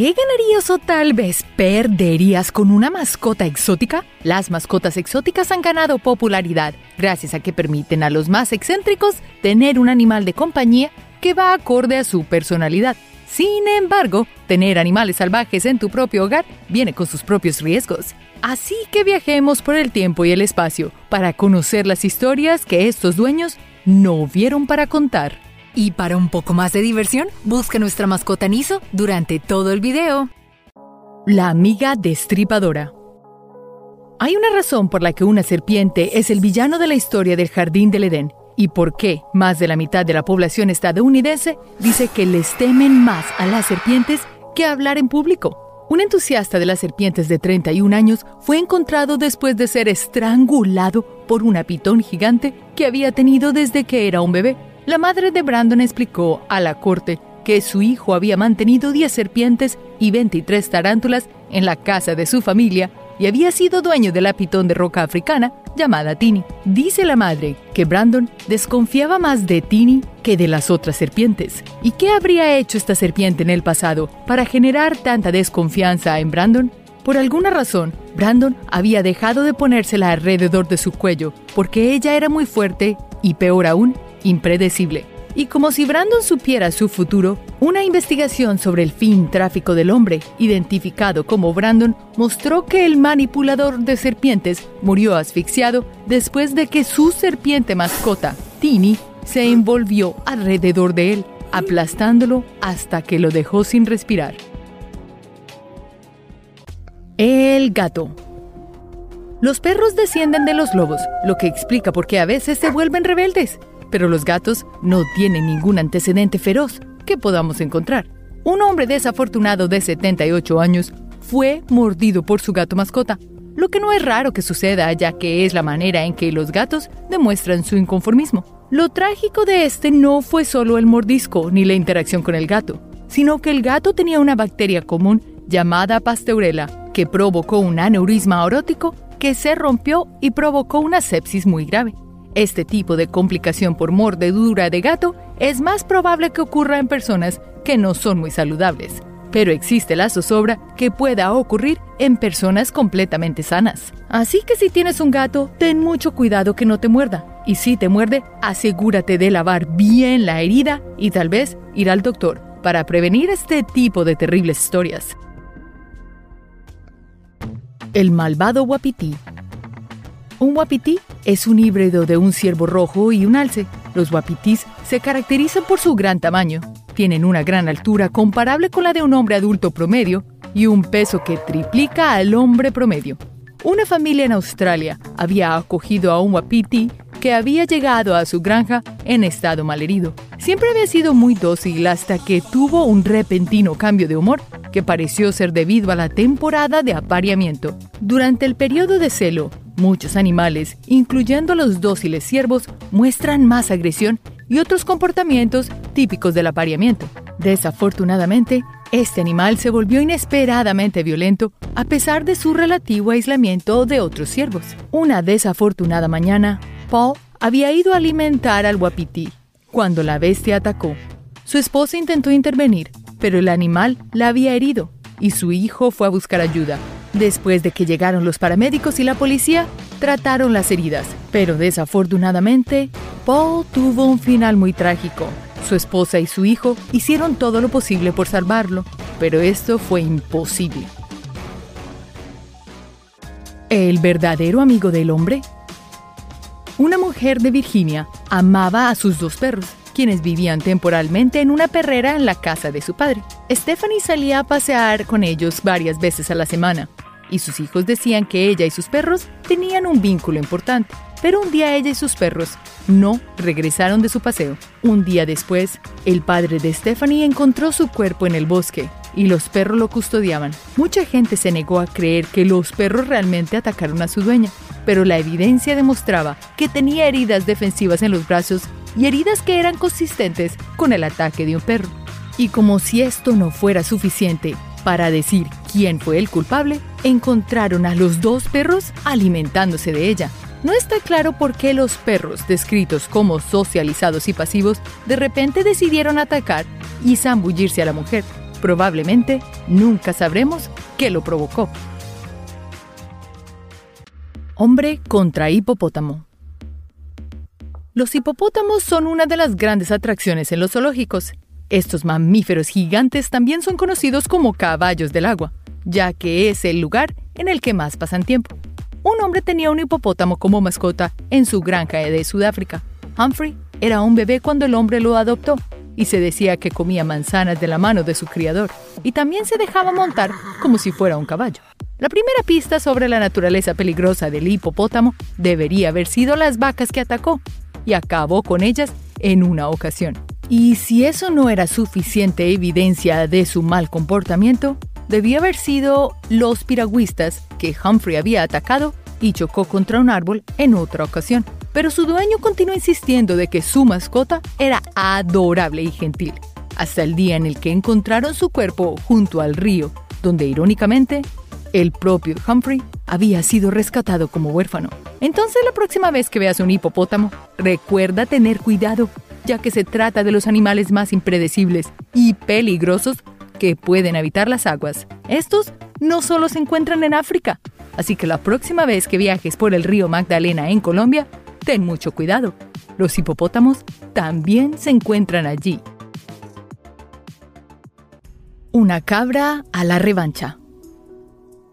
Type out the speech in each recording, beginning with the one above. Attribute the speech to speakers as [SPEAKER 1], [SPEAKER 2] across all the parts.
[SPEAKER 1] ¿Qué ganarías o tal vez perderías con una mascota exótica? Las mascotas exóticas han ganado popularidad gracias a que permiten a los más excéntricos tener un animal de compañía que va acorde a su personalidad. Sin embargo, tener animales salvajes en tu propio hogar viene con sus propios riesgos. Así que viajemos por el tiempo y el espacio para conocer las historias que estos dueños no vieron para contar.
[SPEAKER 2] Y para un poco más de diversión, busca nuestra mascota Niso durante todo el video.
[SPEAKER 1] La amiga destripadora. Hay una razón por la que una serpiente es el villano de la historia del Jardín del Edén y por qué más de la mitad de la población estadounidense dice que les temen más a las serpientes que a hablar en público. Un entusiasta de las serpientes de 31 años fue encontrado después de ser estrangulado por una pitón gigante que había tenido desde que era un bebé. La madre de Brandon explicó a la corte que su hijo había mantenido 10 serpientes y 23 tarántulas en la casa de su familia y había sido dueño de la pitón de roca africana llamada Tini. Dice la madre que Brandon desconfiaba más de Tini que de las otras serpientes. ¿Y qué habría hecho esta serpiente en el pasado para generar tanta desconfianza en Brandon? Por alguna razón, Brandon había dejado de ponérsela alrededor de su cuello porque ella era muy fuerte y peor aún, impredecible. Y como si Brandon supiera su futuro, una investigación sobre el fin tráfico del hombre, identificado como Brandon, mostró que el manipulador de serpientes murió asfixiado después de que su serpiente mascota, Tini, se envolvió alrededor de él, aplastándolo hasta que lo dejó sin respirar. El gato. Los perros descienden de los lobos, lo que explica por qué a veces se vuelven rebeldes pero los gatos no tienen ningún antecedente feroz que podamos encontrar. Un hombre desafortunado de 78 años fue mordido por su gato mascota, lo que no es raro que suceda ya que es la manera en que los gatos demuestran su inconformismo. Lo trágico de este no fue solo el mordisco ni la interacción con el gato, sino que el gato tenía una bacteria común llamada pasteurela que provocó un aneurisma orótico que se rompió y provocó una sepsis muy grave. Este tipo de complicación por mordedura de gato es más probable que ocurra en personas que no son muy saludables, pero existe la zozobra que pueda ocurrir en personas completamente sanas. Así que si tienes un gato, ten mucho cuidado que no te muerda. Y si te muerde, asegúrate de lavar bien la herida y tal vez ir al doctor para prevenir este tipo de terribles historias. El malvado guapití un wapiti es un híbrido de un ciervo rojo y un alce. Los wapitis se caracterizan por su gran tamaño. Tienen una gran altura comparable con la de un hombre adulto promedio y un peso que triplica al hombre promedio. Una familia en Australia había acogido a un wapiti que había llegado a su granja en estado malherido. Siempre había sido muy dócil hasta que tuvo un repentino cambio de humor que pareció ser debido a la temporada de apareamiento. Durante el periodo de celo, Muchos animales, incluyendo los dóciles ciervos, muestran más agresión y otros comportamientos típicos del apareamiento. Desafortunadamente, este animal se volvió inesperadamente violento a pesar de su relativo aislamiento de otros ciervos. Una desafortunada mañana, Paul había ido a alimentar al guapití cuando la bestia atacó. Su esposa intentó intervenir, pero el animal la había herido y su hijo fue a buscar ayuda. Después de que llegaron los paramédicos y la policía, trataron las heridas, pero desafortunadamente, Paul tuvo un final muy trágico. Su esposa y su hijo hicieron todo lo posible por salvarlo, pero esto fue imposible. ¿El verdadero amigo del hombre? Una mujer de Virginia amaba a sus dos perros, quienes vivían temporalmente en una perrera en la casa de su padre. Stephanie salía a pasear con ellos varias veces a la semana, y sus hijos decían que ella y sus perros tenían un vínculo importante. Pero un día ella y sus perros no regresaron de su paseo. Un día después, el padre de Stephanie encontró su cuerpo en el bosque y los perros lo custodiaban. Mucha gente se negó a creer que los perros realmente atacaron a su dueña, pero la evidencia demostraba que tenía heridas defensivas en los brazos y heridas que eran consistentes con el ataque de un perro. Y como si esto no fuera suficiente para decir quién fue el culpable, encontraron a los dos perros alimentándose de ella. No está claro por qué los perros, descritos como socializados y pasivos, de repente decidieron atacar y zambullirse a la mujer. Probablemente nunca sabremos qué lo provocó. Hombre contra hipopótamo. Los hipopótamos son una de las grandes atracciones en los zoológicos. Estos mamíferos gigantes también son conocidos como caballos del agua, ya que es el lugar en el que más pasan tiempo. Un hombre tenía un hipopótamo como mascota en su granja de Sudáfrica. Humphrey era un bebé cuando el hombre lo adoptó y se decía que comía manzanas de la mano de su criador y también se dejaba montar como si fuera un caballo. La primera pista sobre la naturaleza peligrosa del hipopótamo debería haber sido las vacas que atacó, y acabó con ellas en una ocasión. Y si eso no era suficiente evidencia de su mal comportamiento, debía haber sido los piragüistas que Humphrey había atacado y chocó contra un árbol en otra ocasión. Pero su dueño continuó insistiendo de que su mascota era adorable y gentil, hasta el día en el que encontraron su cuerpo junto al río, donde irónicamente el propio Humphrey había sido rescatado como huérfano. Entonces la próxima vez que veas un hipopótamo, recuerda tener cuidado, ya que se trata de los animales más impredecibles y peligrosos que pueden habitar las aguas. Estos no solo se encuentran en África, así que la próxima vez que viajes por el río Magdalena en Colombia, ten mucho cuidado. Los hipopótamos también se encuentran allí. Una cabra a la revancha.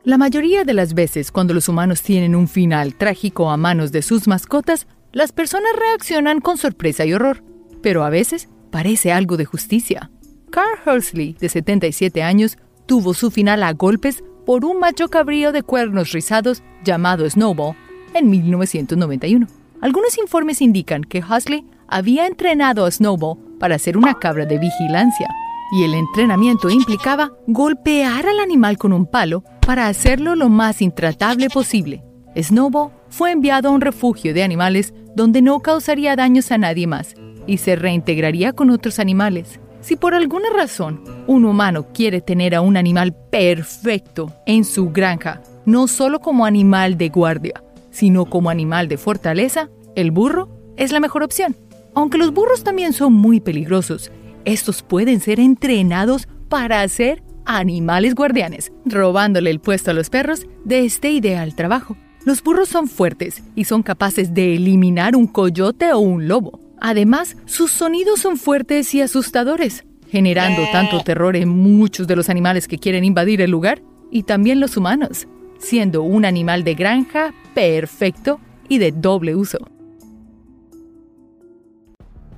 [SPEAKER 1] La mayoría de las veces cuando los humanos tienen un final trágico a manos de sus mascotas, las personas reaccionan con sorpresa y horror, pero a veces parece algo de justicia. Carl Hursley, de 77 años, tuvo su final a golpes por un macho cabrío de cuernos rizados llamado Snowball en 1991. Algunos informes indican que Hursley había entrenado a Snowball para ser una cabra de vigilancia, y el entrenamiento implicaba golpear al animal con un palo para hacerlo lo más intratable posible. Snowball fue enviado a un refugio de animales donde no causaría daños a nadie más y se reintegraría con otros animales. Si por alguna razón un humano quiere tener a un animal perfecto en su granja, no solo como animal de guardia, sino como animal de fortaleza, el burro es la mejor opción. Aunque los burros también son muy peligrosos estos pueden ser entrenados para ser animales guardianes, robándole el puesto a los perros de este ideal trabajo. Los burros son fuertes y son capaces de eliminar un coyote o un lobo. Además, sus sonidos son fuertes y asustadores, generando tanto terror en muchos de los animales que quieren invadir el lugar y también los humanos, siendo un animal de granja perfecto y de doble uso.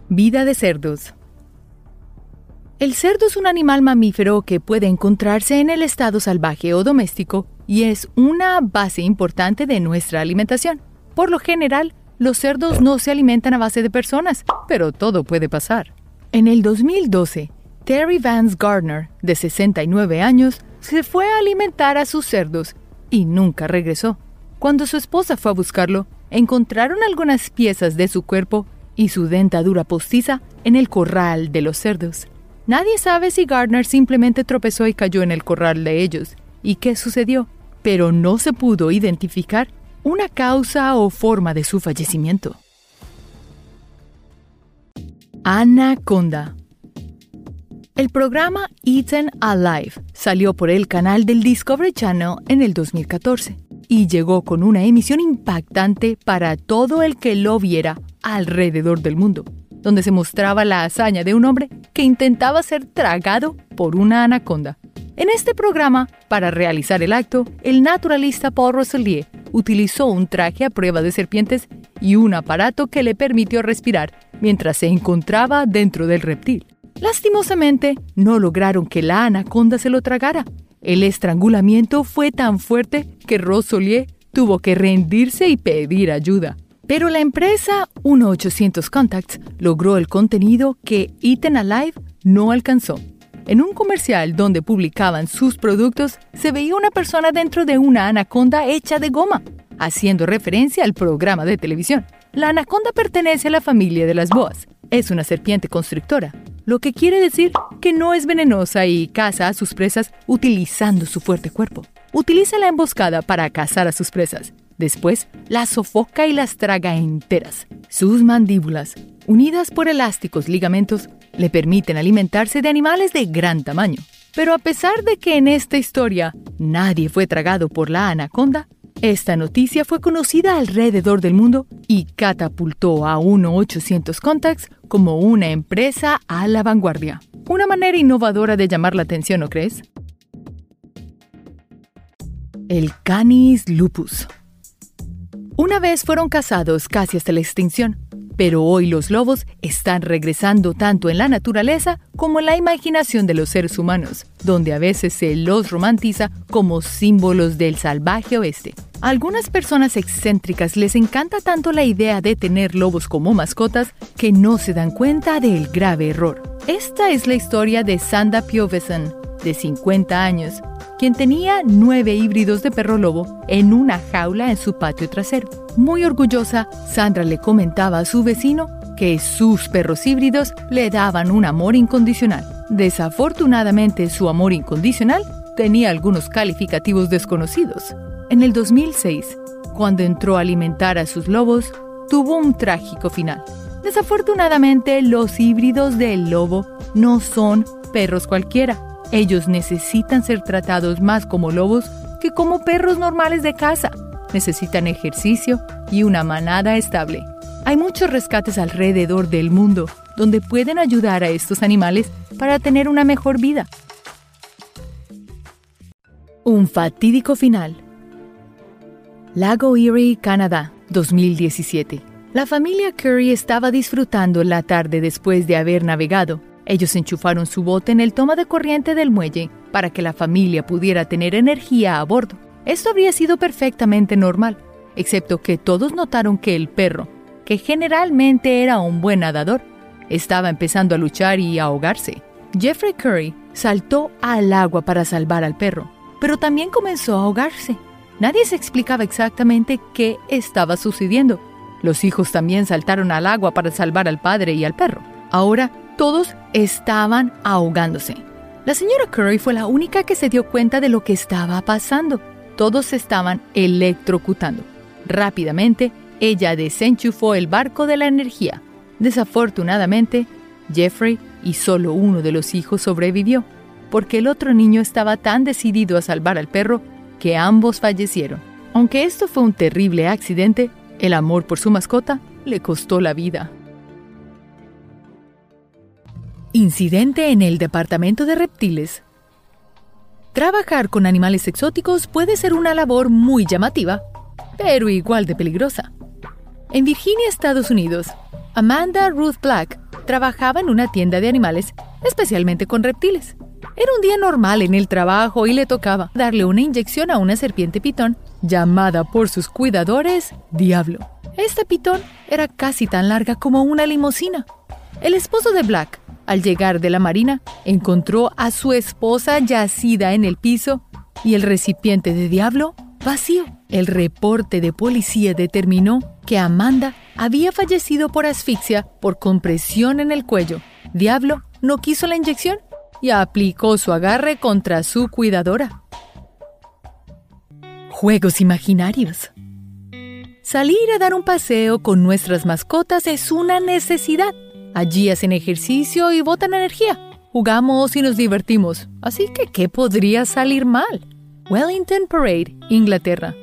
[SPEAKER 1] Vida de cerdos. El cerdo es un animal mamífero que puede encontrarse en el estado salvaje o doméstico y es una base importante de nuestra alimentación. Por lo general, los cerdos no se alimentan a base de personas, pero todo puede pasar. En el 2012, Terry Vance Gardner, de 69 años, se fue a alimentar a sus cerdos y nunca regresó. Cuando su esposa fue a buscarlo, encontraron algunas piezas de su cuerpo y su dentadura postiza en el corral de los cerdos. Nadie sabe si Gardner simplemente tropezó y cayó en el corral de ellos y qué sucedió, pero no se pudo identificar una causa o forma de su fallecimiento. Anaconda. El programa Eaten Alive salió por el canal del Discovery Channel en el 2014 y llegó con una emisión impactante para todo el que lo viera alrededor del mundo donde se mostraba la hazaña de un hombre que intentaba ser tragado por una anaconda. En este programa, para realizar el acto, el naturalista Paul Roselier utilizó un traje a prueba de serpientes y un aparato que le permitió respirar mientras se encontraba dentro del reptil. Lastimosamente, no lograron que la anaconda se lo tragara. El estrangulamiento fue tan fuerte que Roselier tuvo que rendirse y pedir ayuda. Pero la empresa 1800 Contacts logró el contenido que Eaten Alive no alcanzó. En un comercial donde publicaban sus productos, se veía una persona dentro de una anaconda hecha de goma, haciendo referencia al programa de televisión. La anaconda pertenece a la familia de las boas. Es una serpiente constrictora, lo que quiere decir que no es venenosa y caza a sus presas utilizando su fuerte cuerpo. Utiliza la emboscada para cazar a sus presas Después las sofoca y las traga enteras. Sus mandíbulas, unidas por elásticos ligamentos, le permiten alimentarse de animales de gran tamaño. Pero a pesar de que en esta historia nadie fue tragado por la anaconda, esta noticia fue conocida alrededor del mundo y catapultó a 1-800 Contacts como una empresa a la vanguardia. Una manera innovadora de llamar la atención, ¿no crees? El Canis lupus. Una vez fueron cazados casi hasta la extinción, pero hoy los lobos están regresando tanto en la naturaleza como en la imaginación de los seres humanos, donde a veces se los romantiza como símbolos del salvaje oeste. A algunas personas excéntricas les encanta tanto la idea de tener lobos como mascotas que no se dan cuenta del grave error. Esta es la historia de Sanda Pioveson, de 50 años, quien tenía nueve híbridos de perro lobo en una jaula en su patio trasero. Muy orgullosa, Sandra le comentaba a su vecino que sus perros híbridos le daban un amor incondicional. Desafortunadamente, su amor incondicional tenía algunos calificativos desconocidos. En el 2006, cuando entró a alimentar a sus lobos, tuvo un trágico final. Desafortunadamente, los híbridos del lobo no son perros cualquiera ellos necesitan ser tratados más como lobos que como perros normales de casa. Necesitan ejercicio y una manada estable. Hay muchos rescates alrededor del mundo donde pueden ayudar a estos animales para tener una mejor vida. Un fatídico final. Lago Erie, Canadá, 2017. La familia Curry estaba disfrutando la tarde después de haber navegado ellos enchufaron su bote en el toma de corriente del muelle para que la familia pudiera tener energía a bordo. Esto habría sido perfectamente normal, excepto que todos notaron que el perro, que generalmente era un buen nadador, estaba empezando a luchar y a ahogarse. Jeffrey Curry saltó al agua para salvar al perro, pero también comenzó a ahogarse. Nadie se explicaba exactamente qué estaba sucediendo. Los hijos también saltaron al agua para salvar al padre y al perro. Ahora todos estaban ahogándose. La señora Curry fue la única que se dio cuenta de lo que estaba pasando. Todos estaban electrocutando. Rápidamente, ella desenchufó el barco de la energía. Desafortunadamente, Jeffrey y solo uno de los hijos sobrevivió, porque el otro niño estaba tan decidido a salvar al perro que ambos fallecieron. Aunque esto fue un terrible accidente, el amor por su mascota le costó la vida. Incidente en el Departamento de Reptiles. Trabajar con animales exóticos puede ser una labor muy llamativa, pero igual de peligrosa. En Virginia, Estados Unidos, Amanda Ruth Black trabajaba en una tienda de animales, especialmente con reptiles. Era un día normal en el trabajo y le tocaba darle una inyección a una serpiente pitón llamada por sus cuidadores Diablo. Esta pitón era casi tan larga como una limusina. El esposo de Black al llegar de la marina, encontró a su esposa yacida en el piso y el recipiente de diablo vacío. El reporte de policía determinó que Amanda había fallecido por asfixia por compresión en el cuello. Diablo no quiso la inyección y aplicó su agarre contra su cuidadora. Juegos imaginarios. Salir a dar un paseo con nuestras mascotas es una necesidad Allí hacen ejercicio y botan energía. Jugamos y nos divertimos. Así que, ¿qué podría salir mal? Wellington Parade, Inglaterra.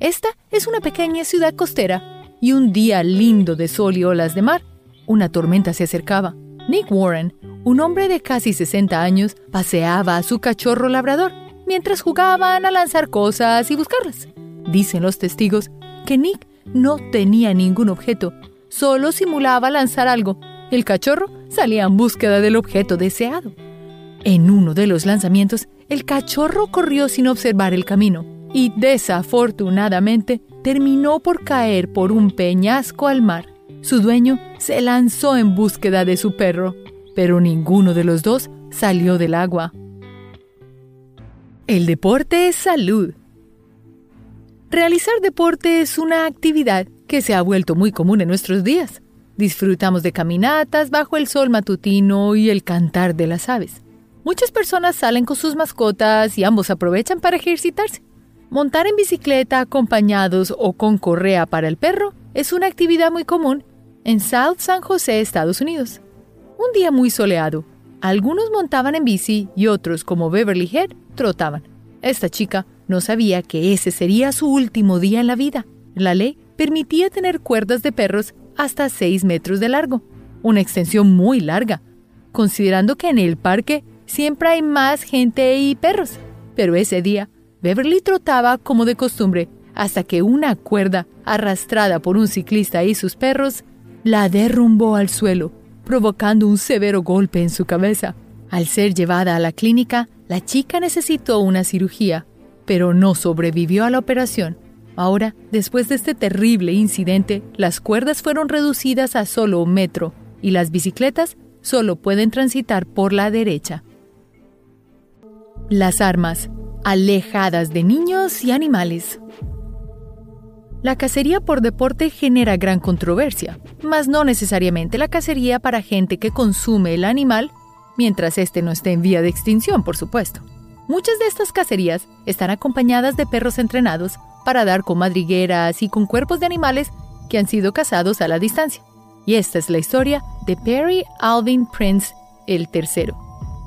[SPEAKER 1] Esta es una pequeña ciudad costera y un día lindo de sol y olas de mar, una tormenta se acercaba. Nick Warren, un hombre de casi 60 años, paseaba a su cachorro labrador mientras jugaban a lanzar cosas y buscarlas. Dicen los testigos que Nick no tenía ningún objeto solo simulaba lanzar algo. El cachorro salía en búsqueda del objeto deseado. En uno de los lanzamientos, el cachorro corrió sin observar el camino y desafortunadamente terminó por caer por un peñasco al mar. Su dueño se lanzó en búsqueda de su perro, pero ninguno de los dos salió del agua. El deporte es salud. Realizar deporte es una actividad que se ha vuelto muy común en nuestros días. Disfrutamos de caminatas bajo el sol matutino y el cantar de las aves. Muchas personas salen con sus mascotas y ambos aprovechan para ejercitarse. Montar en bicicleta acompañados o con correa para el perro es una actividad muy común en South San José, Estados Unidos. Un día muy soleado, Algunos montaban en bici y otros, como Beverly Head, trotaban. Esta chica no sabía que ese sería su último día en la vida. La ley permitía tener cuerdas de perros hasta 6 metros de largo, una extensión muy larga, considerando que en el parque siempre hay más gente y perros. Pero ese día, Beverly trotaba como de costumbre hasta que una cuerda, arrastrada por un ciclista y sus perros, la derrumbó al suelo, provocando un severo golpe en su cabeza. Al ser llevada a la clínica, la chica necesitó una cirugía, pero no sobrevivió a la operación. Ahora, después de este terrible incidente, las cuerdas fueron reducidas a solo un metro y las bicicletas solo pueden transitar por la derecha. Las armas, alejadas de niños y animales. La cacería por deporte genera gran controversia, mas no necesariamente la cacería para gente que consume el animal, mientras éste no esté en vía de extinción, por supuesto. Muchas de estas cacerías están acompañadas de perros entrenados para dar con madrigueras y con cuerpos de animales que han sido cazados a la distancia. Y esta es la historia de Perry Alvin Prince el tercero,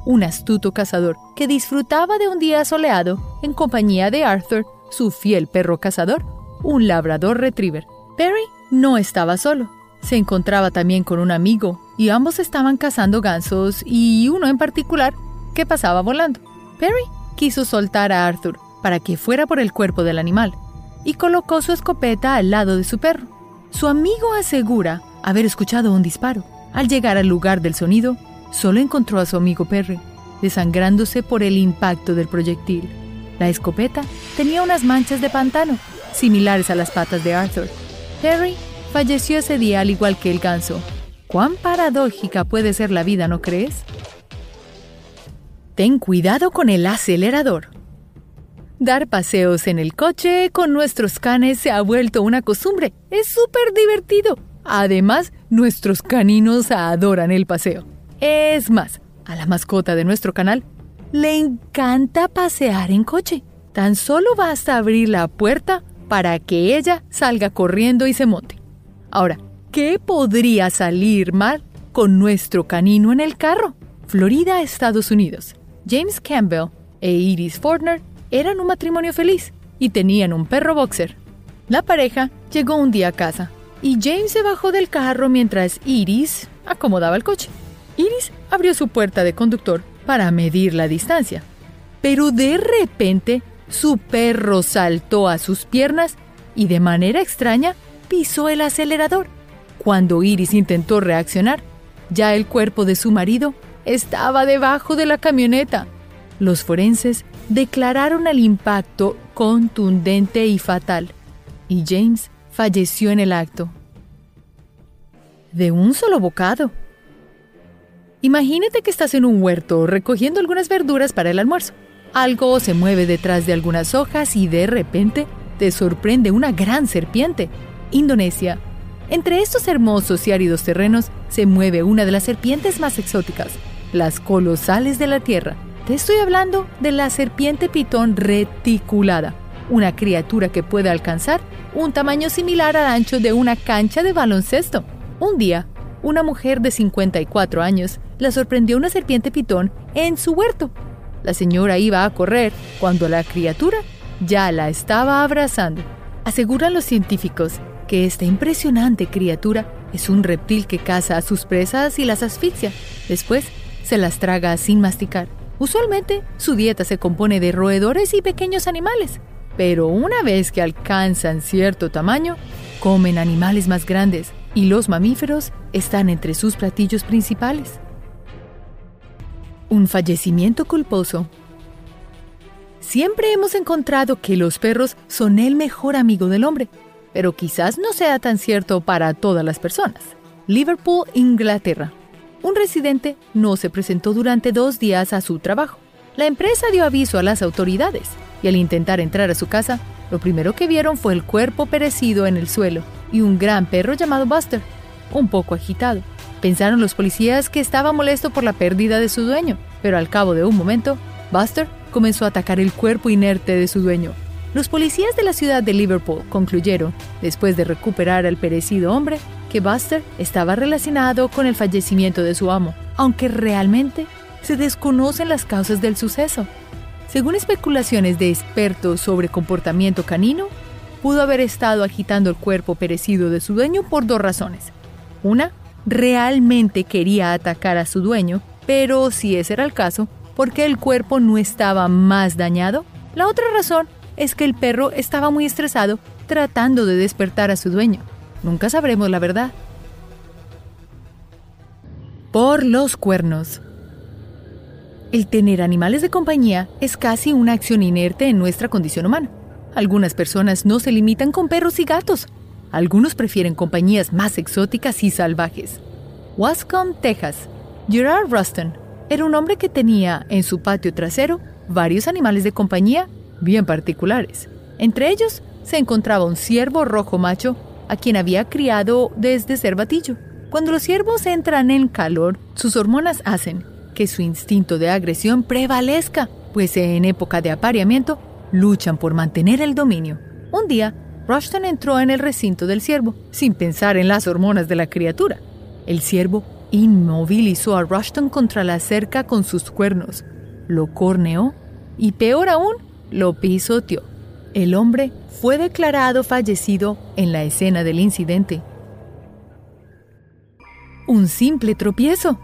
[SPEAKER 1] un astuto cazador que disfrutaba de un día soleado en compañía de Arthur, su fiel perro cazador, un labrador retriever. Perry no estaba solo. Se encontraba también con un amigo y ambos estaban cazando gansos y uno en particular que pasaba volando. Perry quiso soltar a Arthur para que fuera por el cuerpo del animal y colocó su escopeta al lado de su perro. Su amigo asegura haber escuchado un disparo. Al llegar al lugar del sonido, solo encontró a su amigo Perry, desangrándose por el impacto del proyectil. La escopeta tenía unas manchas de pantano similares a las patas de Arthur. Harry falleció ese día al igual que el ganso. ¿Cuán paradójica puede ser la vida, no crees? Ten cuidado con el acelerador. Dar paseos en el coche con nuestros canes se ha vuelto una costumbre. Es súper divertido. Además, nuestros caninos adoran el paseo. Es más, a la mascota de nuestro canal le encanta pasear en coche. Tan solo basta abrir la puerta para que ella salga corriendo y se monte. Ahora, ¿qué podría salir mal con nuestro canino en el carro? Florida, Estados Unidos. James Campbell e Iris Fortner eran un matrimonio feliz y tenían un perro boxer. La pareja llegó un día a casa y James se bajó del carro mientras Iris acomodaba el coche. Iris abrió su puerta de conductor para medir la distancia, pero de repente su perro saltó a sus piernas y de manera extraña pisó el acelerador. Cuando Iris intentó reaccionar, ya el cuerpo de su marido estaba debajo de la camioneta. Los forenses declararon el impacto contundente y fatal, y James falleció en el acto. De un solo bocado. Imagínate que estás en un huerto recogiendo algunas verduras para el almuerzo. Algo se mueve detrás de algunas hojas y de repente te sorprende una gran serpiente. Indonesia. Entre estos hermosos y áridos terrenos se mueve una de las serpientes más exóticas, las colosales de la Tierra. Te estoy hablando de la serpiente pitón reticulada, una criatura que puede alcanzar un tamaño similar al ancho de una cancha de baloncesto. Un día, una mujer de 54 años la sorprendió una serpiente pitón en su huerto. La señora iba a correr cuando la criatura ya la estaba abrazando. Aseguran los científicos que esta impresionante criatura es un reptil que caza a sus presas y las asfixia. Después se las traga sin masticar. Usualmente su dieta se compone de roedores y pequeños animales, pero una vez que alcanzan cierto tamaño, comen animales más grandes y los mamíferos están entre sus platillos principales. Un fallecimiento culposo. Siempre hemos encontrado que los perros son el mejor amigo del hombre, pero quizás no sea tan cierto para todas las personas. Liverpool, Inglaterra. Un residente no se presentó durante dos días a su trabajo. La empresa dio aviso a las autoridades y al intentar entrar a su casa, lo primero que vieron fue el cuerpo perecido en el suelo y un gran perro llamado Buster, un poco agitado. Pensaron los policías que estaba molesto por la pérdida de su dueño, pero al cabo de un momento, Buster comenzó a atacar el cuerpo inerte de su dueño. Los policías de la ciudad de Liverpool concluyeron, después de recuperar al perecido hombre, que Buster estaba relacionado con el fallecimiento de su amo, aunque realmente se desconocen las causas del suceso. Según especulaciones de expertos sobre comportamiento canino, pudo haber estado agitando el cuerpo perecido de su dueño por dos razones. Una, realmente quería atacar a su dueño, pero si ese era el caso, ¿por qué el cuerpo no estaba más dañado? La otra razón es que el perro estaba muy estresado tratando de despertar a su dueño. Nunca sabremos la verdad. Por los cuernos. El tener animales de compañía es casi una acción inerte en nuestra condición humana. Algunas personas no se limitan con perros y gatos. Algunos prefieren compañías más exóticas y salvajes. Wascom, Texas. Gerard Ruston era un hombre que tenía en su patio trasero varios animales de compañía bien particulares. Entre ellos se encontraba un ciervo rojo macho a quien había criado desde ser batillo. Cuando los ciervos entran en calor, sus hormonas hacen que su instinto de agresión prevalezca, pues en época de apareamiento luchan por mantener el dominio. Un día, Rushton entró en el recinto del ciervo, sin pensar en las hormonas de la criatura. El ciervo inmovilizó a Rushton contra la cerca con sus cuernos, lo corneó y, peor aún, lo pisoteó. El hombre fue declarado fallecido en la escena del incidente. Un simple tropiezo.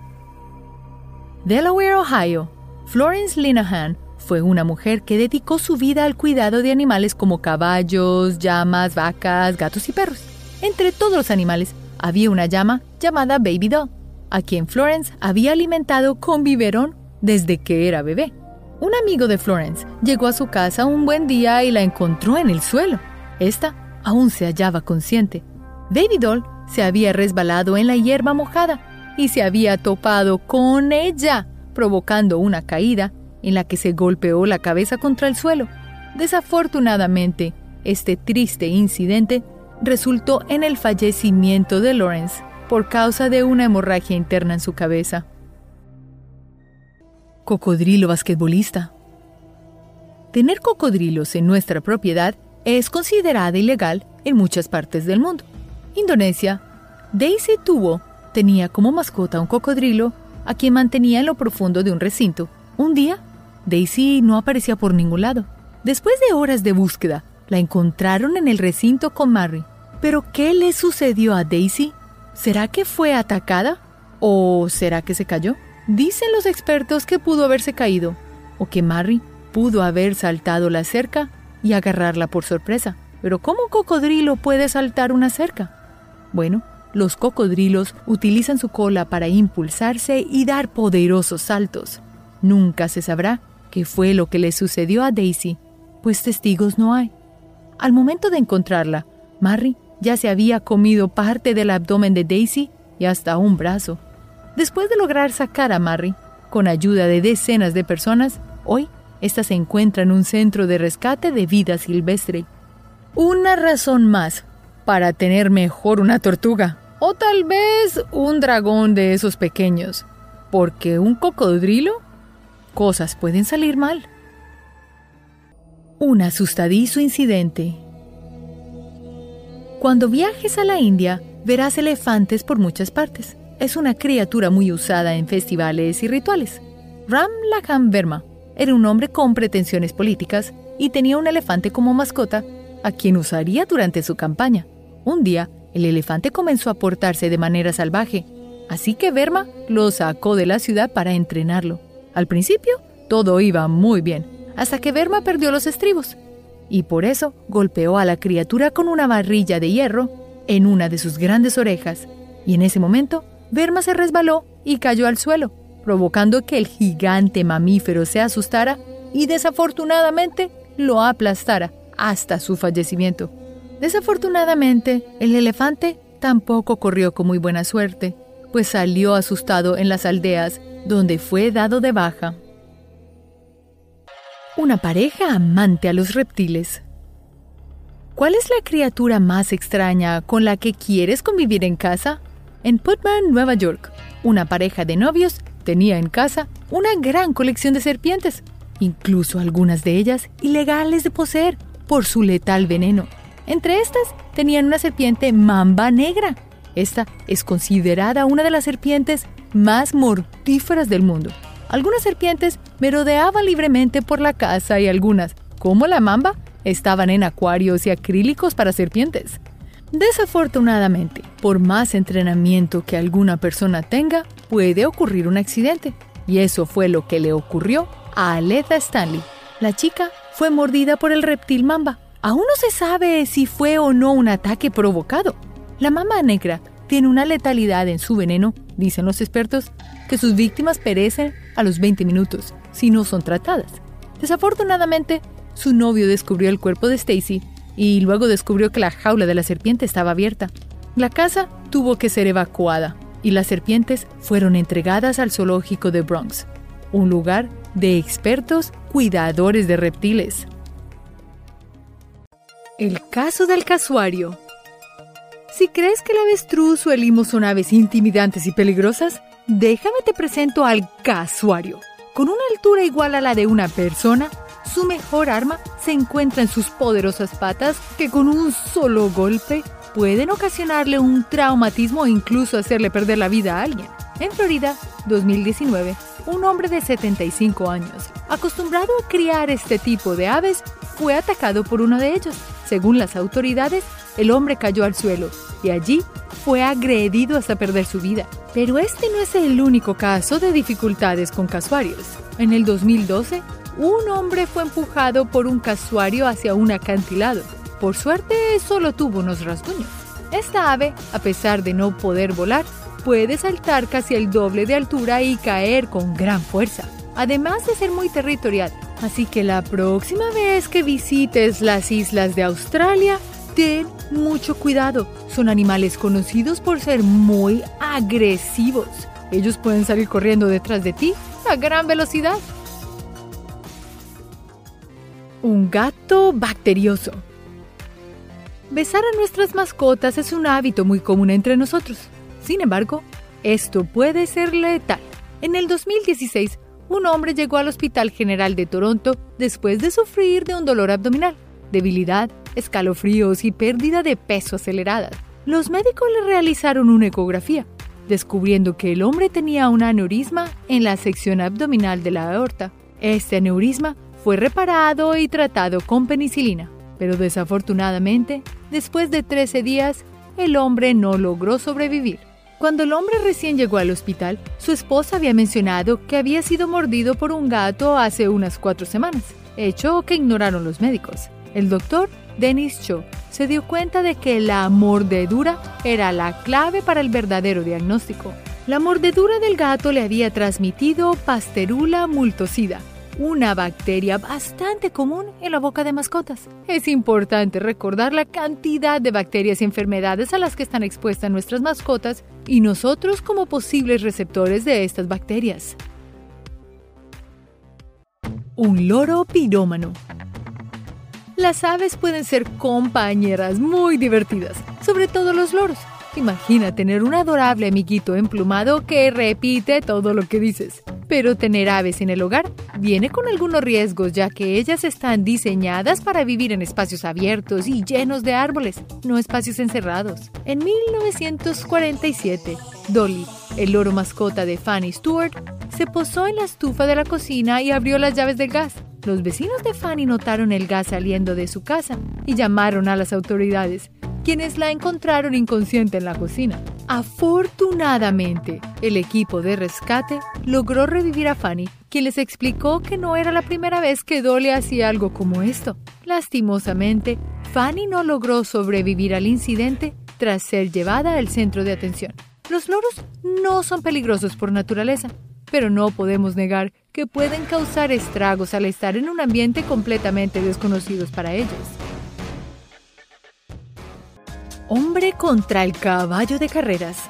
[SPEAKER 1] Delaware, Ohio, Florence Linehan fue una mujer que dedicó su vida al cuidado de animales como caballos, llamas, vacas, gatos y perros. Entre todos los animales había una llama llamada Baby Doll, a quien Florence había alimentado con biberón desde que era bebé. Un amigo de Florence llegó a su casa un buen día y la encontró en el suelo. Esta aún se hallaba consciente. Baby Doll se había resbalado en la hierba mojada y se había topado con ella, provocando una caída en la que se golpeó la cabeza contra el suelo. Desafortunadamente, este triste incidente resultó en el fallecimiento de Lawrence por causa de una hemorragia interna en su cabeza. Cocodrilo basquetbolista. Tener cocodrilos en nuestra propiedad es considerada ilegal en muchas partes del mundo. Indonesia, Daisy tuvo tenía como mascota un cocodrilo a quien mantenía en lo profundo de un recinto. Un día, Daisy no aparecía por ningún lado. Después de horas de búsqueda, la encontraron en el recinto con Mary. ¿Pero qué le sucedió a Daisy? ¿Será que fue atacada? ¿O será que se cayó? Dicen los expertos que pudo haberse caído, o que Mary pudo haber saltado la cerca y agarrarla por sorpresa. Pero ¿cómo un cocodrilo puede saltar una cerca? Bueno, los cocodrilos utilizan su cola para impulsarse y dar poderosos saltos. Nunca se sabrá qué fue lo que le sucedió a Daisy, pues testigos no hay. Al momento de encontrarla, Mary ya se había comido parte del abdomen de Daisy y hasta un brazo. Después de lograr sacar a Mary, con ayuda de decenas de personas, hoy esta se encuentra en un centro de rescate de vida silvestre. Una razón más para tener mejor una tortuga. O tal vez un dragón de esos pequeños. Porque un cocodrilo, cosas pueden salir mal. Un asustadizo incidente. Cuando viajes a la India, verás elefantes por muchas partes. Es una criatura muy usada en festivales y rituales. Ram Lakhan Verma era un hombre con pretensiones políticas y tenía un elefante como mascota, a quien usaría durante su campaña. Un día, el elefante comenzó a portarse de manera salvaje, así que Verma lo sacó de la ciudad para entrenarlo. Al principio, todo iba muy bien, hasta que Verma perdió los estribos, y por eso golpeó a la criatura con una barrilla de hierro en una de sus grandes orejas, y en ese momento Verma se resbaló y cayó al suelo, provocando que el gigante mamífero se asustara y desafortunadamente lo aplastara hasta su fallecimiento. Desafortunadamente, el elefante tampoco corrió con muy buena suerte, pues salió asustado en las aldeas, donde fue dado de baja. Una pareja amante a los reptiles. ¿Cuál es la criatura más extraña con la que quieres convivir en casa? En Putman, Nueva York, una pareja de novios tenía en casa una gran colección de serpientes, incluso algunas de ellas ilegales de poseer por su letal veneno. Entre estas tenían una serpiente mamba negra. Esta es considerada una de las serpientes más mortíferas del mundo. Algunas serpientes merodeaban libremente por la casa y algunas, como la mamba, estaban en acuarios y acrílicos para serpientes. Desafortunadamente, por más entrenamiento que alguna persona tenga, puede ocurrir un accidente. Y eso fue lo que le ocurrió a Aleta Stanley. La chica fue mordida por el reptil mamba. Aún no se sabe si fue o no un ataque provocado. La mamba negra tiene una letalidad en su veneno, dicen los expertos, que sus víctimas perecen a los 20 minutos si no son tratadas. Desafortunadamente, su novio descubrió el cuerpo de Stacy y luego descubrió que la jaula de la serpiente estaba abierta. La casa tuvo que ser evacuada y las serpientes fueron entregadas al zoológico de Bronx, un lugar de expertos cuidadores de reptiles. El caso del casuario. Si crees que el avestruz o el limo son aves intimidantes y peligrosas, déjame te presento al casuario. Con una altura igual a la de una persona, su mejor arma se encuentra en sus poderosas patas que con un solo golpe pueden ocasionarle un traumatismo o incluso hacerle perder la vida a alguien. En Florida, 2019, un hombre de 75 años, acostumbrado a criar este tipo de aves, fue atacado por uno de ellos. Según las autoridades, el hombre cayó al suelo y allí fue agredido hasta perder su vida. Pero este no es el único caso de dificultades con casuarios. En el 2012, un hombre fue empujado por un casuario hacia un acantilado. Por suerte, solo tuvo unos rasguños. Esta ave, a pesar de no poder volar, puede saltar casi el doble de altura y caer con gran fuerza, además de ser muy territorial. Así que la próxima vez que visites las islas de Australia, ten mucho cuidado. Son animales conocidos por ser muy agresivos. Ellos pueden salir corriendo detrás de ti a gran velocidad un gato bacterioso. Besar a nuestras mascotas es un hábito muy común entre nosotros. Sin embargo, esto puede ser letal. En el 2016, un hombre llegó al Hospital General de Toronto después de sufrir de un dolor abdominal, debilidad, escalofríos y pérdida de peso acelerada. Los médicos le realizaron una ecografía, descubriendo que el hombre tenía un aneurisma en la sección abdominal de la aorta. Este aneurisma fue reparado y tratado con penicilina, pero desafortunadamente, después de 13 días, el hombre no logró sobrevivir. Cuando el hombre recién llegó al hospital, su esposa había mencionado que había sido mordido por un gato hace unas cuatro semanas, hecho que ignoraron los médicos. El doctor Dennis Cho se dio cuenta de que la mordedura era la clave para el verdadero diagnóstico. La mordedura del gato le había transmitido Pasterula multocida, una bacteria bastante común en la boca de mascotas. Es importante recordar la cantidad de bacterias y enfermedades a las que están expuestas nuestras mascotas y nosotros como posibles receptores de estas bacterias. Un loro pirómano. Las aves pueden ser compañeras muy divertidas, sobre todo los loros. Imagina tener un adorable amiguito emplumado que repite todo lo que dices. Pero tener aves en el hogar viene con algunos riesgos ya que ellas están diseñadas para vivir en espacios abiertos y llenos de árboles, no espacios encerrados. En 1947, Dolly, el loro mascota de Fanny Stewart, se posó en la estufa de la cocina y abrió las llaves del gas. Los vecinos de Fanny notaron el gas saliendo de su casa y llamaron a las autoridades, quienes la encontraron inconsciente en la cocina. Afortunadamente, el equipo de rescate logró revivir a Fanny, quien les explicó que no era la primera vez que Dolly hacía algo como esto. Lastimosamente, Fanny no logró sobrevivir al incidente tras ser llevada al centro de atención. Los loros no son peligrosos por naturaleza, pero no podemos negar que pueden causar estragos al estar en un ambiente completamente desconocido para ellos. Hombre contra el caballo de carreras.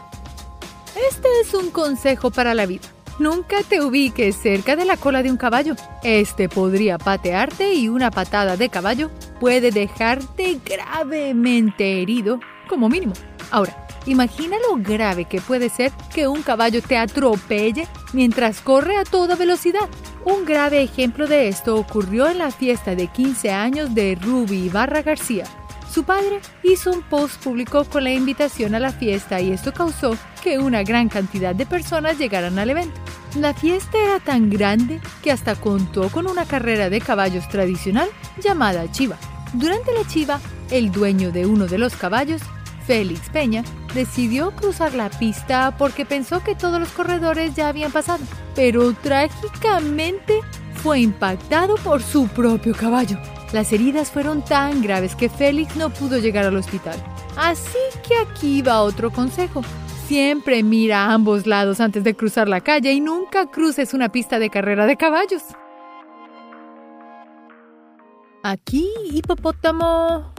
[SPEAKER 1] Este es un consejo para la vida. Nunca te ubiques cerca de la cola de un caballo. Este podría patearte y una patada de caballo puede dejarte gravemente herido, como mínimo. Ahora, imagina lo grave que puede ser que un caballo te atropelle mientras corre a toda velocidad. Un grave ejemplo de esto ocurrió en la fiesta de 15 años de Ruby Ibarra García, su padre hizo un post público con la invitación a la fiesta y esto causó que una gran cantidad de personas llegaran al evento. La fiesta era tan grande que hasta contó con una carrera de caballos tradicional llamada chiva. Durante la chiva, el dueño de uno de los caballos, Félix Peña, decidió cruzar la pista porque pensó que todos los corredores ya habían pasado, pero trágicamente fue impactado por su propio caballo. Las heridas fueron tan graves que Félix no pudo llegar al hospital. Así que aquí va otro consejo. Siempre mira a ambos lados antes de cruzar la calle y nunca cruces una pista de carrera de caballos. Aquí, hipopótamo.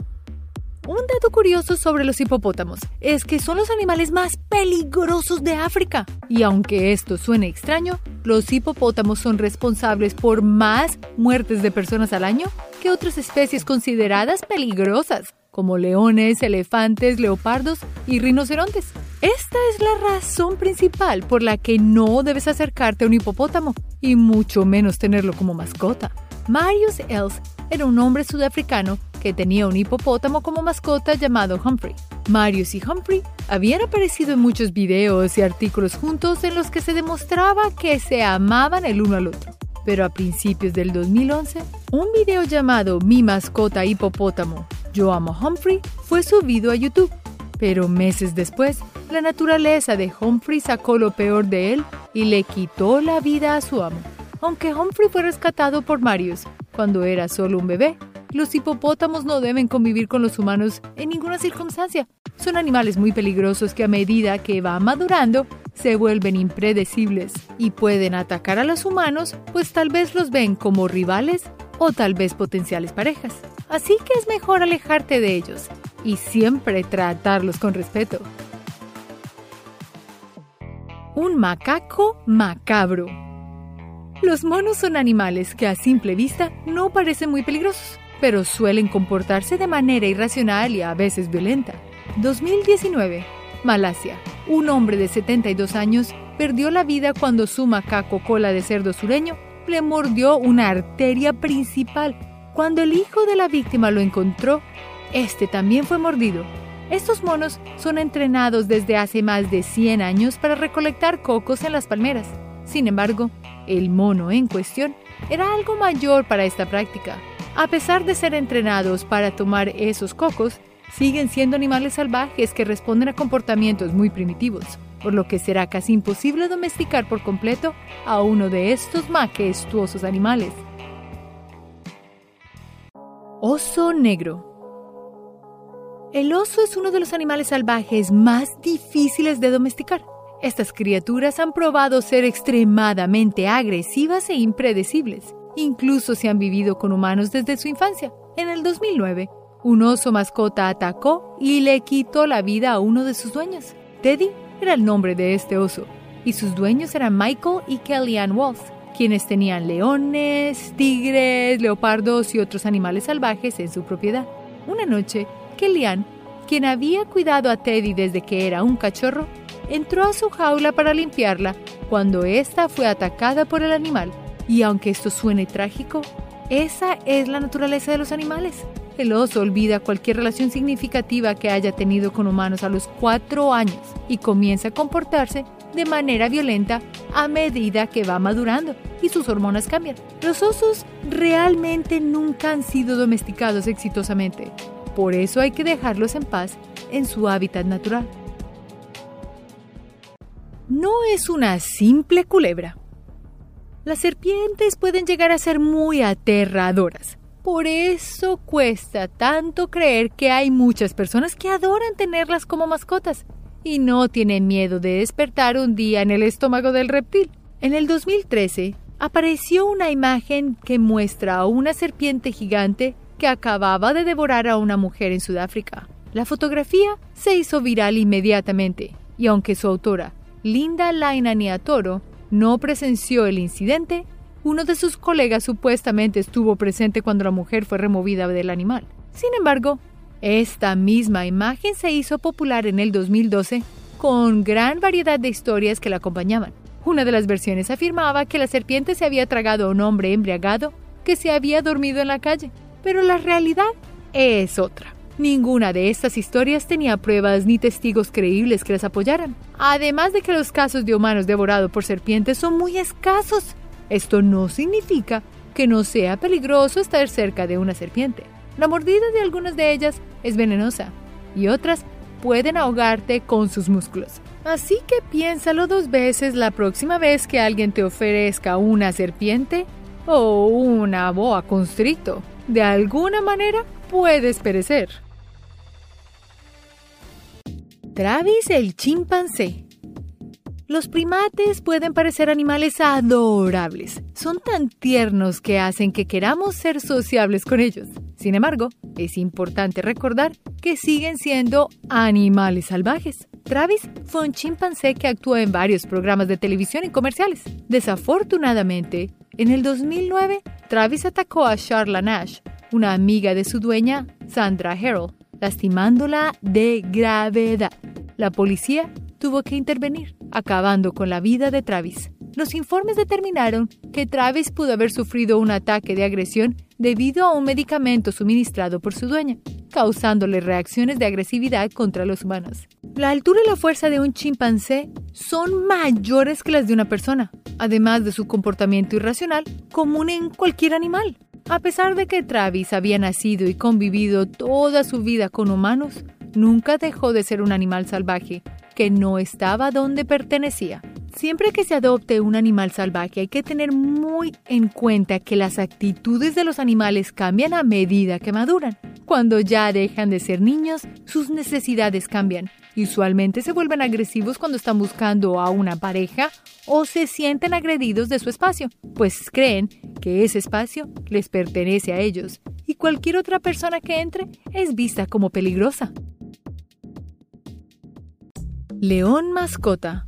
[SPEAKER 1] Un dato curioso sobre los hipopótamos es que son los animales más peligrosos de África. Y aunque esto suene extraño, los hipopótamos son responsables por más muertes de personas al año que otras especies consideradas peligrosas como leones, elefantes, leopardos y rinocerontes. Esta es la razón principal por la que no debes acercarte a un hipopótamo y mucho menos tenerlo como mascota. Marius Els era un hombre sudafricano que tenía un hipopótamo como mascota llamado Humphrey. Marius y Humphrey habían aparecido en muchos videos y artículos juntos en los que se demostraba que se amaban el uno al otro. Pero a principios del 2011, un video llamado Mi mascota hipopótamo yo amo Humphrey fue subido a YouTube, pero meses después, la naturaleza de Humphrey sacó lo peor de él y le quitó la vida a su amo. Aunque Humphrey fue rescatado por Marius cuando era solo un bebé, los hipopótamos no deben convivir con los humanos en ninguna circunstancia. Son animales muy peligrosos que a medida que van madurando se vuelven impredecibles y pueden atacar a los humanos, pues tal vez los ven como rivales o tal vez potenciales parejas así que es mejor alejarte de ellos y siempre tratarlos con respeto. Un macaco macabro. Los monos son animales que a simple vista no parecen muy peligrosos, pero suelen comportarse de manera irracional y a veces violenta. 2019. Malasia. Un hombre de 72 años perdió la vida cuando su macaco cola de cerdo sureño le mordió una arteria principal cuando el hijo de la víctima lo encontró, este también fue mordido. Estos monos son entrenados desde hace más de 100 años para recolectar cocos en las palmeras. Sin embargo, el mono en cuestión era algo mayor para esta práctica. A pesar de ser entrenados para tomar esos cocos, siguen siendo animales salvajes que responden a comportamientos muy primitivos, por lo que será casi imposible domesticar por completo a uno de estos majestuosos animales. Oso negro. El oso es uno de los animales salvajes más difíciles de domesticar. Estas criaturas han probado ser extremadamente agresivas e impredecibles. Incluso se han vivido con humanos desde su infancia. En el 2009, un oso mascota atacó y le quitó la vida a uno de sus dueños. Teddy era el nombre de este oso, y sus dueños eran Michael y Kellyanne Wolf quienes tenían leones, tigres, leopardos y otros animales salvajes en su propiedad. Una noche, Kellyanne, quien había cuidado a Teddy desde que era un cachorro, entró a su jaula para limpiarla cuando ésta fue atacada por el animal. Y aunque esto suene trágico, esa es la naturaleza de los animales. El oso olvida cualquier relación significativa que haya tenido con humanos a los cuatro años y comienza a comportarse de manera violenta a medida que va madurando y sus hormonas cambian. Los osos realmente nunca han sido domesticados exitosamente. Por eso hay que dejarlos en paz en su hábitat natural. No es una simple culebra. Las serpientes pueden llegar a ser muy aterradoras por eso cuesta tanto creer que hay muchas personas que adoran tenerlas como mascotas y no tienen miedo de despertar un día en el estómago del reptil. En el 2013 apareció una imagen que muestra a una serpiente gigante que acababa de devorar a una mujer en Sudáfrica. La fotografía se hizo viral inmediatamente y aunque su autora, Linda Laina Niatoro, no presenció el incidente, uno de sus colegas supuestamente estuvo presente cuando la mujer fue removida del animal. Sin embargo, esta misma imagen se hizo popular en el 2012 con gran variedad de historias que la acompañaban. Una de las versiones afirmaba que la serpiente se había tragado a un hombre embriagado que se había dormido en la calle, pero la realidad es otra. Ninguna de estas historias tenía pruebas ni testigos creíbles que las apoyaran. Además de que los casos de humanos devorados por serpientes son muy escasos. Esto no significa que no sea peligroso estar cerca de una serpiente. La mordida de algunas de ellas es venenosa y otras pueden ahogarte con sus músculos. Así que piénsalo dos veces la próxima vez que alguien te ofrezca una serpiente o una boa constricto. De alguna manera puedes perecer. Travis el chimpancé. Los primates pueden parecer animales adorables. Son tan tiernos que hacen que queramos ser sociables con ellos. Sin embargo, es importante recordar que siguen siendo animales salvajes. Travis fue un chimpancé que actuó en varios programas de televisión y comerciales. Desafortunadamente, en el 2009, Travis atacó a Charla Nash, una amiga de su dueña, Sandra Harrell, lastimándola de gravedad. La policía tuvo que intervenir, acabando con la vida de Travis. Los informes determinaron que Travis pudo haber sufrido un ataque de agresión debido a un medicamento suministrado por su dueña, causándole reacciones de agresividad contra los humanos. La altura y la fuerza de un chimpancé son mayores que las de una persona, además de su comportamiento irracional común en cualquier animal. A pesar de que Travis había nacido y convivido toda su vida con humanos, nunca dejó de ser un animal salvaje que no estaba donde pertenecía. Siempre que se adopte un animal salvaje hay que tener muy en cuenta que las actitudes de los animales cambian a medida que maduran. Cuando ya dejan de ser niños, sus necesidades cambian. Usualmente se vuelven agresivos cuando están buscando a una pareja o se sienten agredidos de su espacio, pues creen que ese espacio les pertenece a ellos y cualquier otra persona que entre es vista como peligrosa. León mascota.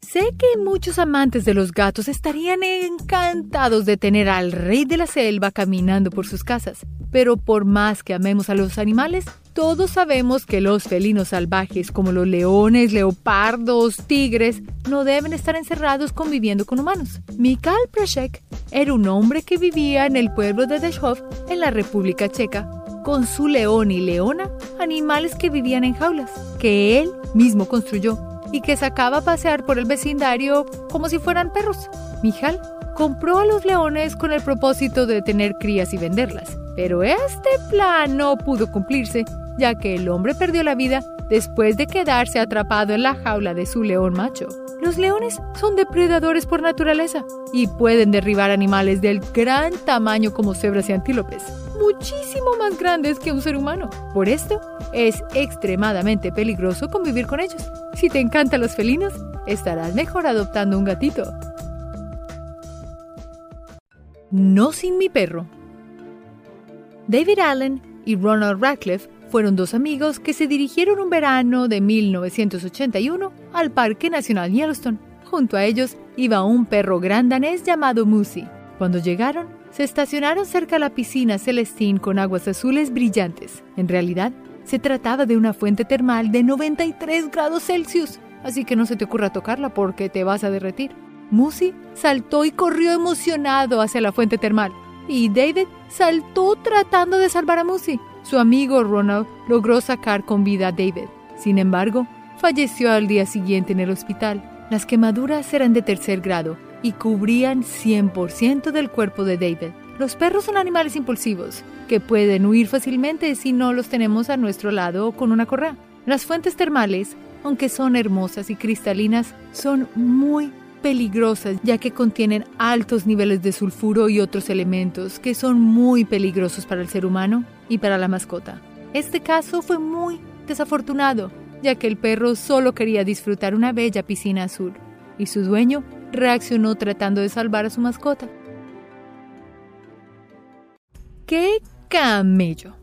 [SPEAKER 1] Sé que muchos amantes de los gatos estarían encantados de tener al rey de la selva caminando por sus casas, pero por más que amemos a los animales, todos sabemos que los felinos salvajes como los leones, leopardos, tigres, no deben estar encerrados conviviendo con humanos. Mikhail Prashek era un hombre que vivía en el pueblo de Deshov, en la República Checa, con su león y leona, animales que vivían en jaulas, que él mismo construyó y que sacaba a pasear por el vecindario como si fueran perros. Mijal compró a los leones con el propósito de tener crías y venderlas, pero este plan no pudo cumplirse, ya que el hombre perdió la vida después de quedarse atrapado en la jaula de su león macho. Los leones son depredadores por naturaleza y pueden derribar animales del gran tamaño como cebras y antílopes, muchísimo más grandes que un ser humano. Por esto, es extremadamente peligroso convivir con ellos. Si te encantan los felinos, estarás mejor adoptando un gatito. No sin mi perro. David Allen y Ronald Radcliffe fueron dos amigos que se dirigieron un verano de 1981 al Parque Nacional Yellowstone. Junto a ellos iba un perro gran danés llamado Musi. Cuando llegaron, se estacionaron cerca de la piscina Celestine con aguas azules brillantes. En realidad, se trataba de una fuente termal de 93 grados Celsius, así que no se te ocurra tocarla porque te vas a derretir. Musi saltó y corrió emocionado hacia la fuente termal, y David saltó tratando de salvar a Musi. Su amigo Ronald logró sacar con vida a David. Sin embargo, falleció al día siguiente en el hospital. Las quemaduras eran de tercer grado y cubrían 100% del cuerpo de David. Los perros son animales impulsivos que pueden huir fácilmente si no los tenemos a nuestro lado con una correa. Las fuentes termales, aunque son hermosas y cristalinas, son muy peligrosas ya que contienen altos niveles de sulfuro y otros elementos que son muy peligrosos para el ser humano y para la mascota. Este caso fue muy desafortunado, ya que el perro solo quería disfrutar una bella piscina azul y su dueño reaccionó tratando de salvar a su mascota. ¡Qué camello!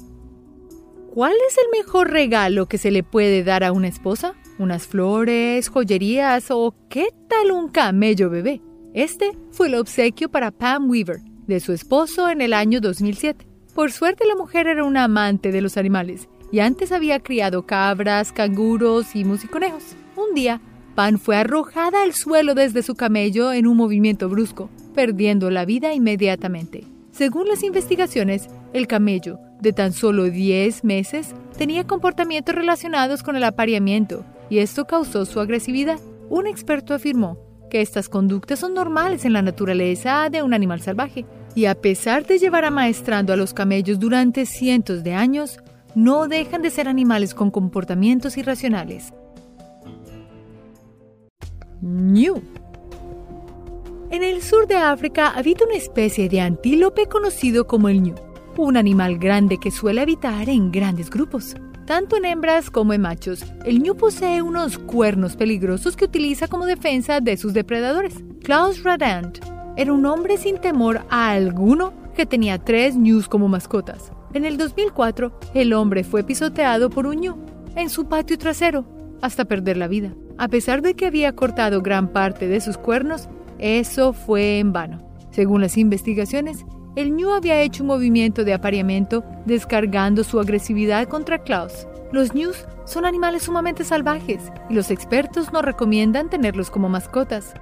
[SPEAKER 1] ¿Cuál es el mejor regalo que se le puede dar a una esposa? unas flores, joyerías o qué tal un camello bebé. Este fue el obsequio para Pam Weaver, de su esposo en el año 2007. Por suerte la mujer era una amante de los animales y antes había criado cabras, canguros y musiconejos. Un día, Pam fue arrojada al suelo desde su camello en un movimiento brusco, perdiendo la vida inmediatamente. Según las investigaciones, el camello de tan solo 10 meses, tenía comportamientos relacionados con el apareamiento y esto causó su agresividad. Un experto afirmó que estas conductas son normales en la naturaleza de un animal salvaje y a pesar de llevar amaestrando a los camellos durante cientos de años, no dejan de ser animales con comportamientos irracionales. Ñu. En el sur de África habita una especie de antílope conocido como el ñu, un animal grande que suele habitar en grandes grupos. Tanto en hembras como en machos, el ñu posee unos cuernos peligrosos que utiliza como defensa de sus depredadores. Klaus Radand era un hombre sin temor a alguno que tenía tres ñus como mascotas. En el 2004, el hombre fue pisoteado por un ñu en su patio trasero hasta perder la vida. A pesar de que había cortado gran parte de sus cuernos, eso fue en vano. Según las investigaciones, el ñu había hecho un movimiento de apareamiento descargando su agresividad contra Klaus. Los ñus son animales sumamente salvajes y los expertos no recomiendan tenerlos como mascotas.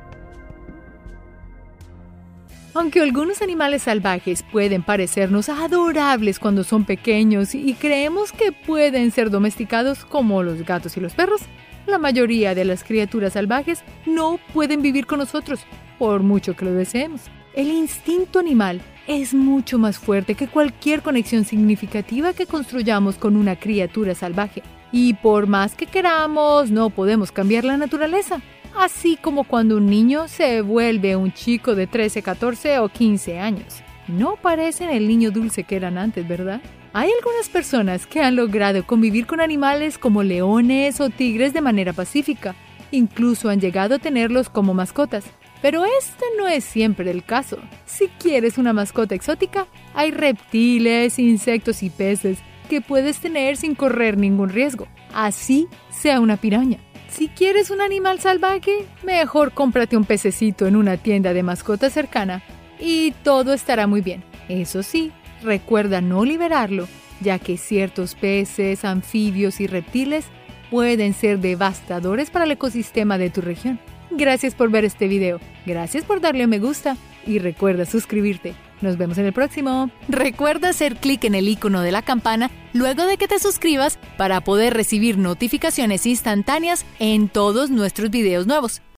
[SPEAKER 1] Aunque algunos animales salvajes pueden parecernos adorables cuando son pequeños y creemos que pueden ser domesticados como los gatos y los perros, la mayoría de las criaturas salvajes no pueden vivir con nosotros, por mucho que lo deseemos. El instinto animal es mucho más fuerte que cualquier conexión significativa que construyamos con una criatura salvaje. Y por más que queramos, no podemos cambiar la naturaleza así como cuando un niño se vuelve un chico de 13, 14 o 15 años. No parecen el niño dulce que eran antes, ¿verdad? Hay algunas personas que han logrado convivir con animales como leones o tigres de manera pacífica. Incluso han llegado a tenerlos como mascotas. Pero este no es siempre el caso. Si quieres una mascota exótica, hay reptiles, insectos y peces que puedes tener sin correr ningún riesgo. Así sea una piraña. Si quieres un animal salvaje, mejor cómprate un pececito en una tienda de mascotas cercana y todo estará muy bien. Eso sí, recuerda no liberarlo, ya que ciertos peces, anfibios y reptiles pueden ser devastadores para el ecosistema de tu región. Gracias por ver este video, gracias por darle a me gusta y recuerda suscribirte. Nos vemos en el próximo.
[SPEAKER 2] Recuerda hacer clic en el icono de la campana luego de que te suscribas para poder recibir notificaciones instantáneas en todos nuestros videos nuevos.